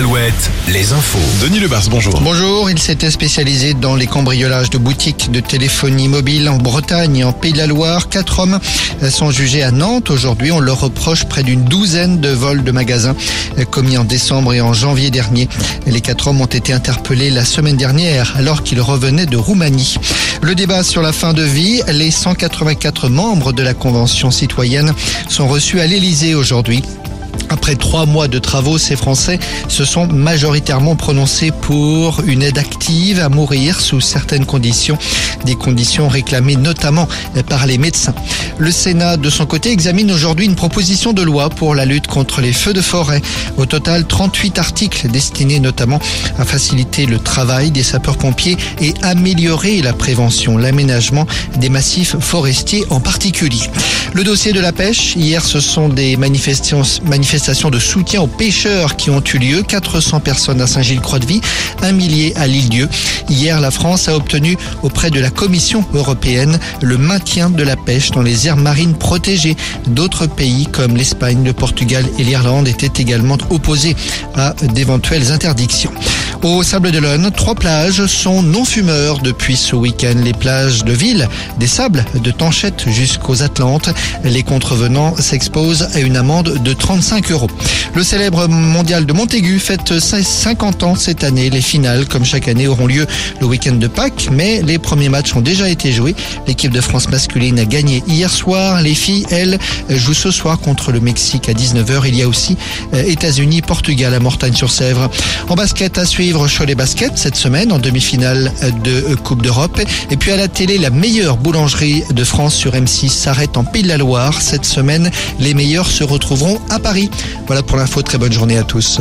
Alouette, les infos. Denis Lebars, bonjour. Bonjour, il s'était spécialisé dans les cambriolages de boutiques de téléphonie mobile en Bretagne et en Pays de la Loire. Quatre hommes sont jugés à Nantes. Aujourd'hui, on leur reproche près d'une douzaine de vols de magasins commis en décembre et en janvier dernier. Les quatre hommes ont été interpellés la semaine dernière alors qu'ils revenaient de Roumanie. Le débat sur la fin de vie, les 184 membres de la Convention citoyenne sont reçus à l'Élysée aujourd'hui. Après trois mois de travaux, ces Français se sont majoritairement prononcés pour une aide active à mourir sous certaines conditions, des conditions réclamées notamment par les médecins. Le Sénat, de son côté, examine aujourd'hui une proposition de loi pour la lutte contre les feux de forêt. Au total, 38 articles destinés notamment à faciliter le travail des sapeurs-pompiers et améliorer la prévention, l'aménagement des massifs forestiers en particulier. Le dossier de la pêche, hier, ce sont des manifestations, manifestations de soutien aux pêcheurs qui ont eu lieu. 400 personnes à Saint-Gilles-Croix-de-Vie, un millier à l'île-dieu. Hier, la France a obtenu auprès de la Commission européenne le maintien de la pêche dans les aires marines protégées. D'autres pays comme l'Espagne, le Portugal et l'Irlande étaient également opposés à d'éventuelles interdictions. Au Sable d'Olonne, trois plages sont non fumeurs depuis ce week-end. Les plages de Ville, des Sables, de Tanchette jusqu'aux Atlantes. Les contrevenants s'exposent à une amende de 35 euros. Le célèbre mondial de Montaigu fête 50 ans cette année. Les finales, comme chaque année, auront lieu le week-end de Pâques, mais les premiers matchs ont déjà été joués. L'équipe de France masculine a gagné hier soir. Les filles, elles, jouent ce soir contre le Mexique à 19h. Il y a aussi États-Unis, Portugal à Mortagne-sur-Sèvre. En basket à suivre Cholet Basket cette semaine en demi-finale de Coupe d'Europe. Et puis à la télé, la meilleure boulangerie de France sur M6 s'arrête en Pays de la Loire. Cette semaine, les meilleurs se retrouveront à Paris. Voilà pour l'info. Très bonne journée à tous.